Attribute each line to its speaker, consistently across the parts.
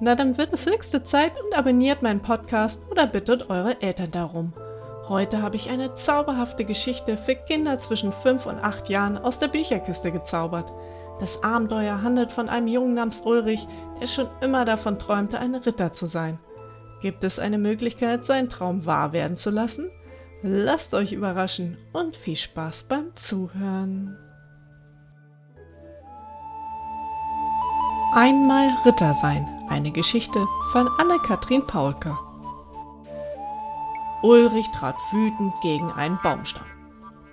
Speaker 1: Na dann wird es höchste Zeit und abonniert meinen Podcast oder bittet eure Eltern darum. Heute habe ich eine zauberhafte Geschichte für Kinder zwischen 5 und 8 Jahren aus der Bücherkiste gezaubert. Das Abenteuer handelt von einem Jungen namens Ulrich, der schon immer davon träumte, ein Ritter zu sein. Gibt es eine Möglichkeit, seinen Traum wahr werden zu lassen? Lasst euch überraschen und viel Spaß beim Zuhören. Einmal Ritter sein. Eine Geschichte von Anne-Kathrin Paulke. Ulrich trat wütend gegen einen Baumstamm.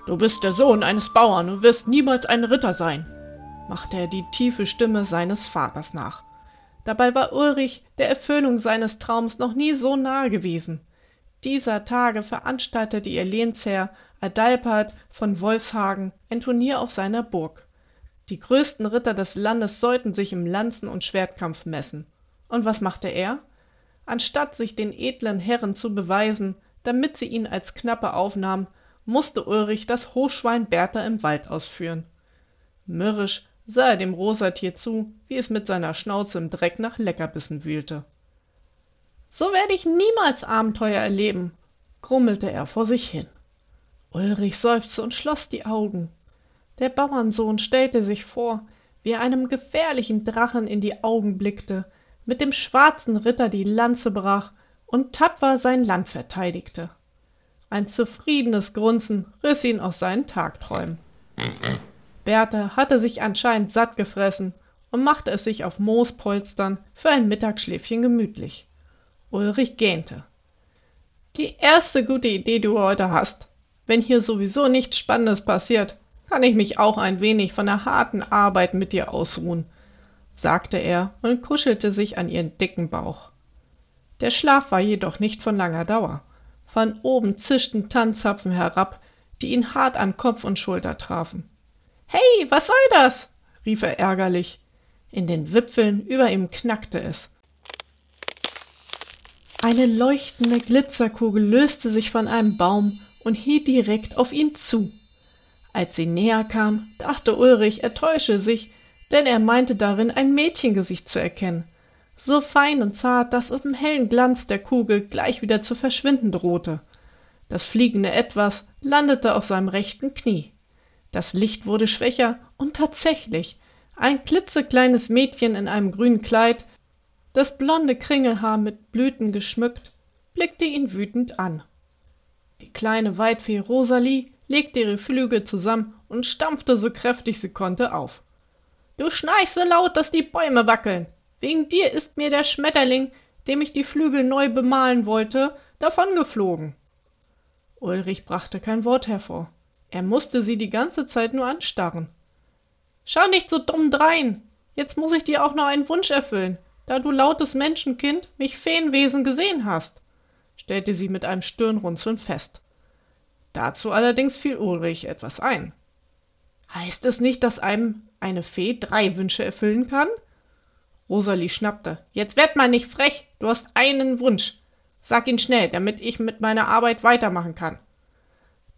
Speaker 1: Du bist der Sohn eines Bauern und wirst niemals ein Ritter sein, machte er die tiefe Stimme seines Vaters nach. Dabei war Ulrich der Erfüllung seines Traums noch nie so nahe gewesen dieser Tage veranstaltete ihr Lehnsherr Adalbert von Wolfshagen ein Turnier auf seiner Burg. Die größten Ritter des Landes sollten sich im Lanzen- und Schwertkampf messen. Und was machte er? Anstatt sich den edlen Herren zu beweisen, damit sie ihn als Knappe aufnahmen, musste Ulrich das Hochschwein Bertha im Wald ausführen. Mürrisch sah er dem Rosatier zu, wie es mit seiner Schnauze im Dreck nach Leckerbissen wühlte. So werde ich niemals Abenteuer erleben, grummelte er vor sich hin. Ulrich seufzte und schloss die Augen. Der Bauernsohn stellte sich vor, wie er einem gefährlichen Drachen in die Augen blickte, mit dem schwarzen Ritter die Lanze brach und tapfer sein Land verteidigte. Ein zufriedenes Grunzen riss ihn aus seinen Tagträumen. Bertha hatte sich anscheinend satt gefressen und machte es sich auf Moospolstern für ein Mittagsschläfchen gemütlich. Ulrich gähnte. Die erste gute Idee, die du heute hast. Wenn hier sowieso nichts Spannendes passiert, kann ich mich auch ein wenig von der harten Arbeit mit dir ausruhen, sagte er und kuschelte sich an ihren dicken Bauch. Der Schlaf war jedoch nicht von langer Dauer. Von oben zischten Tanzzapfen herab, die ihn hart an Kopf und Schulter trafen. Hey, was soll das? rief er ärgerlich. In den Wipfeln über ihm knackte es. Eine leuchtende Glitzerkugel löste sich von einem Baum und hielt direkt auf ihn zu. Als sie näher kam, dachte Ulrich, er täusche sich, denn er meinte darin ein Mädchengesicht zu erkennen, so fein und zart, dass im hellen Glanz der Kugel gleich wieder zu verschwinden drohte. Das fliegende Etwas landete auf seinem rechten Knie. Das Licht wurde schwächer und tatsächlich ein klitzekleines Mädchen in einem grünen Kleid das blonde Kringelhaar mit Blüten geschmückt, blickte ihn wütend an. Die kleine Weidfee Rosalie legte ihre Flügel zusammen und stampfte so kräftig sie konnte auf. Du schnarchst so laut, dass die Bäume wackeln. Wegen dir ist mir der Schmetterling, dem ich die Flügel neu bemalen wollte, davongeflogen. Ulrich brachte kein Wort hervor. Er musste sie die ganze Zeit nur anstarren. Schau nicht so dumm drein. Jetzt muss ich dir auch noch einen Wunsch erfüllen da du lautes Menschenkind mich Feenwesen gesehen hast, stellte sie mit einem Stirnrunzeln fest. Dazu allerdings fiel Ulrich etwas ein. Heißt es nicht, dass einem eine Fee drei Wünsche erfüllen kann? Rosalie schnappte. Jetzt werd mal nicht frech, du hast einen Wunsch. Sag ihn schnell, damit ich mit meiner Arbeit weitermachen kann.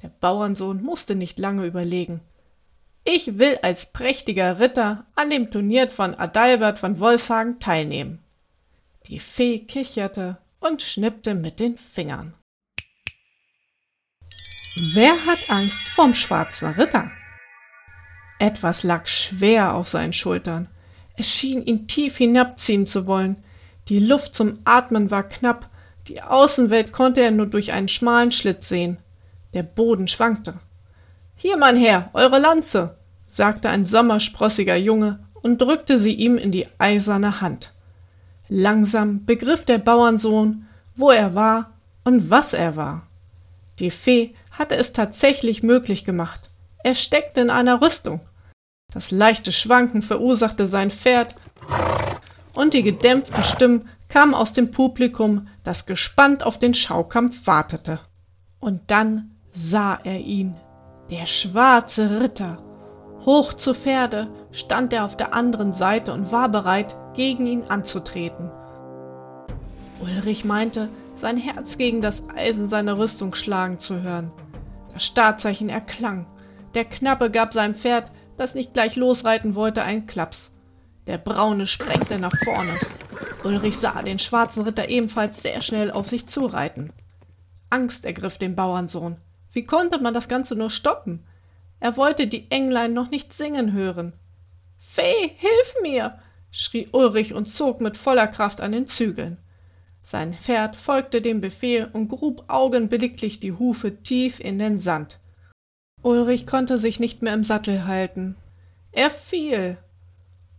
Speaker 1: Der Bauernsohn musste nicht lange überlegen. Ich will als prächtiger Ritter an dem Turnier von Adalbert von Wolfshagen teilnehmen. Die Fee kicherte und schnippte mit den Fingern. Wer hat Angst vom schwarzen Ritter? Etwas lag schwer auf seinen Schultern. Es schien ihn tief hinabziehen zu wollen. Die Luft zum Atmen war knapp, die Außenwelt konnte er nur durch einen schmalen Schlitz sehen. Der Boden schwankte. Hier, mein Herr, eure Lanze, sagte ein sommersprossiger Junge und drückte sie ihm in die eiserne Hand. Langsam begriff der Bauernsohn, wo er war und was er war. Die Fee hatte es tatsächlich möglich gemacht. Er steckte in einer Rüstung. Das leichte Schwanken verursachte sein Pferd und die gedämpften Stimmen kamen aus dem Publikum, das gespannt auf den Schaukampf wartete. Und dann sah er ihn, der schwarze Ritter. Hoch zu Pferde stand er auf der anderen Seite und war bereit, gegen ihn anzutreten. Ulrich meinte, sein Herz gegen das Eisen seiner Rüstung schlagen zu hören. Das Startzeichen erklang. Der Knappe gab seinem Pferd, das nicht gleich losreiten wollte, einen Klaps. Der Braune sprengte nach vorne. Ulrich sah den schwarzen Ritter ebenfalls sehr schnell auf sich zureiten. Angst ergriff den Bauernsohn. Wie konnte man das Ganze nur stoppen? Er wollte die Englein noch nicht singen hören. Fee, hilf mir! schrie Ulrich und zog mit voller Kraft an den Zügeln. Sein Pferd folgte dem Befehl und grub augenblicklich die Hufe tief in den Sand. Ulrich konnte sich nicht mehr im Sattel halten. Er fiel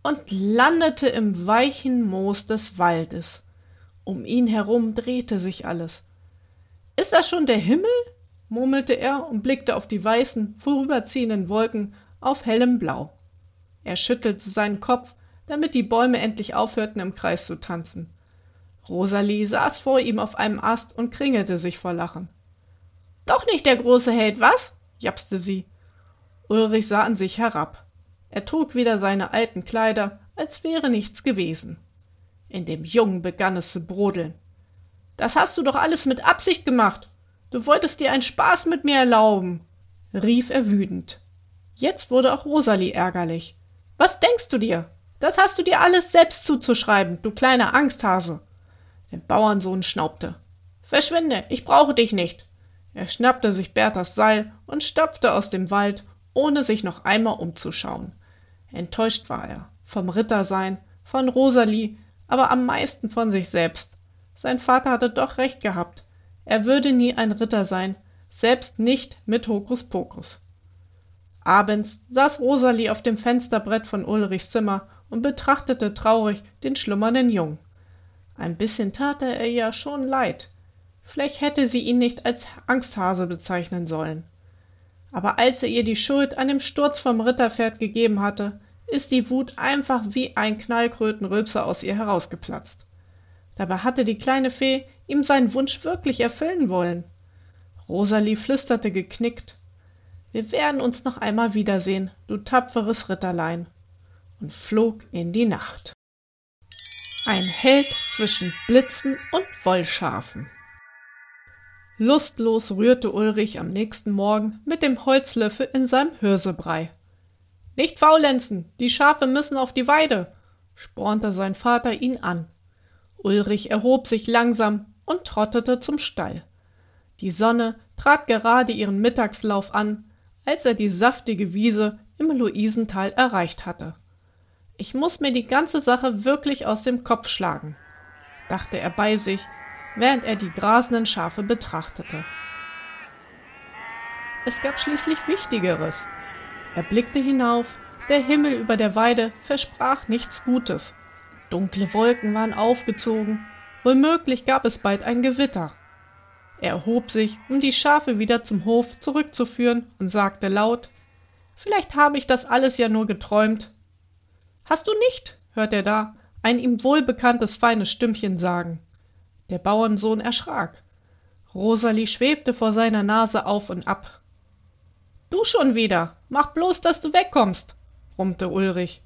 Speaker 1: und landete im weichen Moos des Waldes. Um ihn herum drehte sich alles. Ist das schon der Himmel? murmelte er und blickte auf die weißen, vorüberziehenden Wolken auf hellem Blau. Er schüttelte seinen Kopf, damit die Bäume endlich aufhörten, im Kreis zu tanzen. Rosalie saß vor ihm auf einem Ast und kringelte sich vor Lachen. Doch nicht der große Held, was? Japste sie. Ulrich sah an sich herab. Er trug wieder seine alten Kleider, als wäre nichts gewesen. In dem Jungen begann es zu brodeln. Das hast du doch alles mit Absicht gemacht. Du wolltest dir einen Spaß mit mir erlauben, rief er wütend. Jetzt wurde auch Rosalie ärgerlich. Was denkst du dir? Das hast du dir alles selbst zuzuschreiben, du kleiner Angsthase. Der Bauernsohn schnaubte. Verschwinde, ich brauche dich nicht. Er schnappte sich Berthas Seil und stapfte aus dem Wald, ohne sich noch einmal umzuschauen. Enttäuscht war er, vom Rittersein, von Rosalie, aber am meisten von sich selbst. Sein Vater hatte doch recht gehabt. Er würde nie ein Ritter sein, selbst nicht mit Hokuspokus. Abends saß Rosalie auf dem Fensterbrett von Ulrichs Zimmer und betrachtete traurig den schlummernden Jungen. Ein bisschen tat er ihr ja schon leid. Vielleicht hätte sie ihn nicht als Angsthase bezeichnen sollen. Aber als er ihr die Schuld an dem Sturz vom Ritterpferd gegeben hatte, ist die Wut einfach wie ein Knallkrötenrülpser aus ihr herausgeplatzt. Dabei hatte die kleine Fee ihm seinen Wunsch wirklich erfüllen wollen. Rosalie flüsterte geknickt. Wir werden uns noch einmal wiedersehen, du tapferes Ritterlein, und flog in die Nacht. Ein Held zwischen Blitzen und Wollschafen. Lustlos rührte Ulrich am nächsten Morgen mit dem Holzlöffel in seinem Hirsebrei. Nicht faulenzen, die Schafe müssen auf die Weide, spornte sein Vater ihn an. Ulrich erhob sich langsam und trottete zum Stall. Die Sonne trat gerade ihren Mittagslauf an, als er die saftige Wiese im Luisental erreicht hatte. Ich muss mir die ganze Sache wirklich aus dem Kopf schlagen, dachte er bei sich, während er die grasenden Schafe betrachtete. Es gab schließlich Wichtigeres. Er blickte hinauf, der Himmel über der Weide versprach nichts Gutes. Dunkle Wolken waren aufgezogen, womöglich gab es bald ein Gewitter. Er erhob sich, um die Schafe wieder zum Hof zurückzuführen, und sagte laut Vielleicht habe ich das alles ja nur geträumt. Hast du nicht? hört er da, ein ihm wohlbekanntes feines Stimmchen sagen. Der Bauernsohn erschrak. Rosalie schwebte vor seiner Nase auf und ab. Du schon wieder. Mach bloß, dass du wegkommst, brummte Ulrich.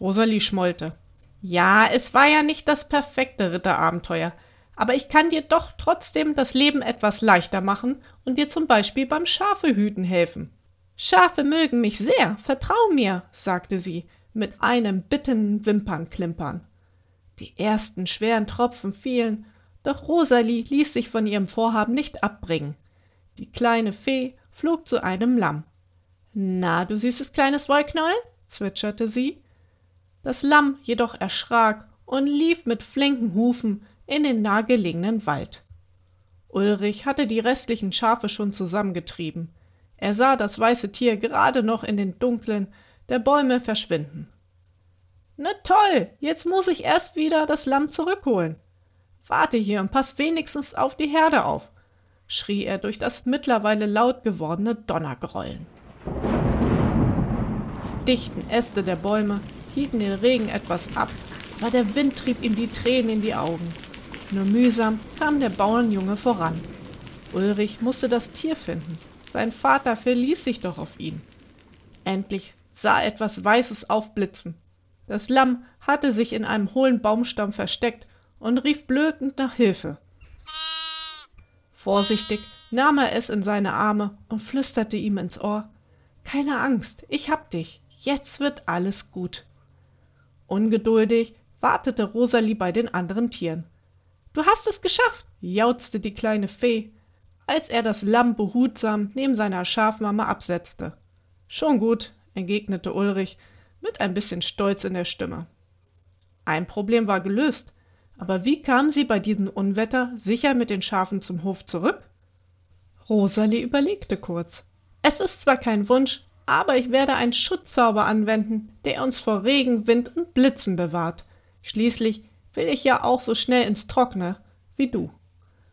Speaker 1: Rosalie schmollte. Ja, es war ja nicht das perfekte Ritterabenteuer, aber ich kann dir doch trotzdem das Leben etwas leichter machen und dir zum Beispiel beim Schafehüten helfen. Schafe mögen mich sehr, vertrau mir, sagte sie mit einem bittenden Wimpernklimpern. Die ersten schweren Tropfen fielen, doch Rosalie ließ sich von ihrem Vorhaben nicht abbringen. Die kleine Fee flog zu einem Lamm. Na, du süßes kleines Wollknäuel, zwitscherte sie. Das Lamm jedoch erschrak und lief mit flinken Hufen in den nahegelegenen Wald. Ulrich hatte die restlichen Schafe schon zusammengetrieben. Er sah das weiße Tier gerade noch in den dunklen der Bäume verschwinden. Na toll, jetzt muss ich erst wieder das Lamm zurückholen. Warte hier und pass wenigstens auf die Herde auf, schrie er durch das mittlerweile laut gewordene Donnergrollen. Die dichten Äste der Bäume hielten den Regen etwas ab, aber der Wind trieb ihm die Tränen in die Augen. Nur mühsam kam der Bauernjunge voran. Ulrich musste das Tier finden. Sein Vater verließ sich doch auf ihn. Endlich sah etwas Weißes aufblitzen. Das Lamm hatte sich in einem hohlen Baumstamm versteckt und rief blökend nach Hilfe. Vorsichtig nahm er es in seine Arme und flüsterte ihm ins Ohr Keine Angst, ich hab dich, jetzt wird alles gut. Ungeduldig wartete Rosalie bei den anderen Tieren. Du hast es geschafft, jauzte die kleine Fee, als er das Lamm behutsam neben seiner Schafmama absetzte. Schon gut, entgegnete Ulrich mit ein bisschen Stolz in der Stimme. Ein Problem war gelöst, aber wie kamen sie bei diesem Unwetter sicher mit den Schafen zum Hof zurück? Rosalie überlegte kurz. Es ist zwar kein Wunsch, aber ich werde einen Schutzzauber anwenden, der uns vor Regen, Wind und Blitzen bewahrt. Schließlich will ich ja auch so schnell ins Trockene wie du,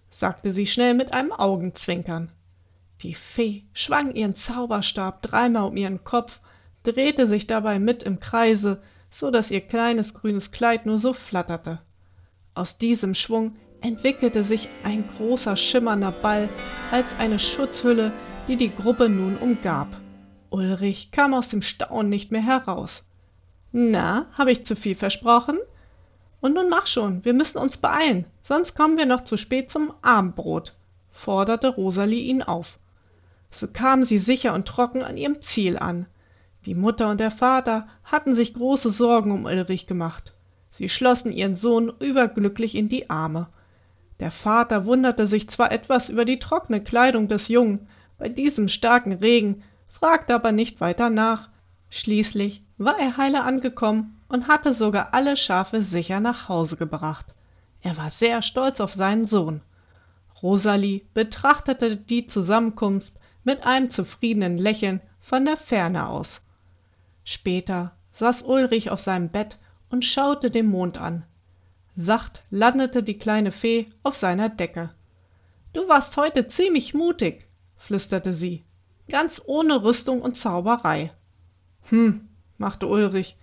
Speaker 1: sagte sie schnell mit einem Augenzwinkern. Die Fee schwang ihren Zauberstab dreimal um ihren Kopf, drehte sich dabei mit im Kreise, so dass ihr kleines grünes Kleid nur so flatterte. Aus diesem Schwung entwickelte sich ein großer schimmernder Ball als eine Schutzhülle, die die Gruppe nun umgab. Ulrich kam aus dem Staunen nicht mehr heraus. Na, habe ich zu viel versprochen? Und nun mach schon, wir müssen uns beeilen, sonst kommen wir noch zu spät zum Abendbrot, forderte Rosalie ihn auf. So kam sie sicher und trocken an ihrem Ziel an. Die Mutter und der Vater hatten sich große Sorgen um Ulrich gemacht. Sie schlossen ihren Sohn überglücklich in die Arme. Der Vater wunderte sich zwar etwas über die trockene Kleidung des Jungen bei diesem starken Regen, fragte aber nicht weiter nach. Schließlich war er heile angekommen und hatte sogar alle Schafe sicher nach Hause gebracht. Er war sehr stolz auf seinen Sohn. Rosalie betrachtete die Zusammenkunft mit einem zufriedenen Lächeln von der Ferne aus. Später saß Ulrich auf seinem Bett und schaute den Mond an. Sacht landete die kleine Fee auf seiner Decke. Du warst heute ziemlich mutig, flüsterte sie, ganz ohne Rüstung und Zauberei. Hm, machte Ulrich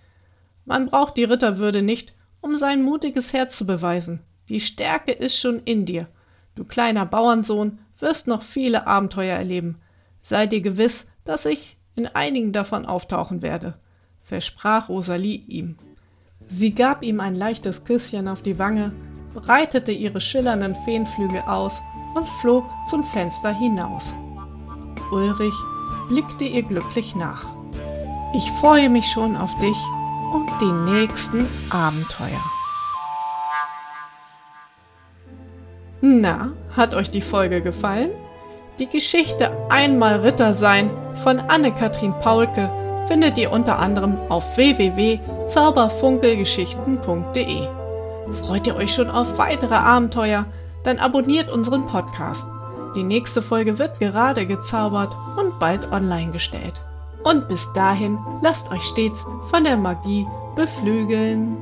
Speaker 1: man braucht die Ritterwürde nicht, um sein mutiges Herz zu beweisen. Die Stärke ist schon in dir. Du kleiner Bauernsohn wirst noch viele Abenteuer erleben. Sei dir gewiss, dass ich in einigen davon auftauchen werde, versprach Rosalie ihm. Sie gab ihm ein leichtes Küsschen auf die Wange, breitete ihre schillernden Feenflügel aus und flog zum Fenster hinaus. Ulrich blickte ihr glücklich nach. Ich freue mich schon auf dich, und die nächsten Abenteuer. Na, hat euch die Folge gefallen? Die Geschichte Einmal Ritter sein von Anne-Kathrin Paulke findet ihr unter anderem auf www.zauberfunkelgeschichten.de. Freut ihr euch schon auf weitere Abenteuer? Dann abonniert unseren Podcast. Die nächste Folge wird gerade gezaubert und bald online gestellt. Und bis dahin lasst euch stets von der Magie beflügeln.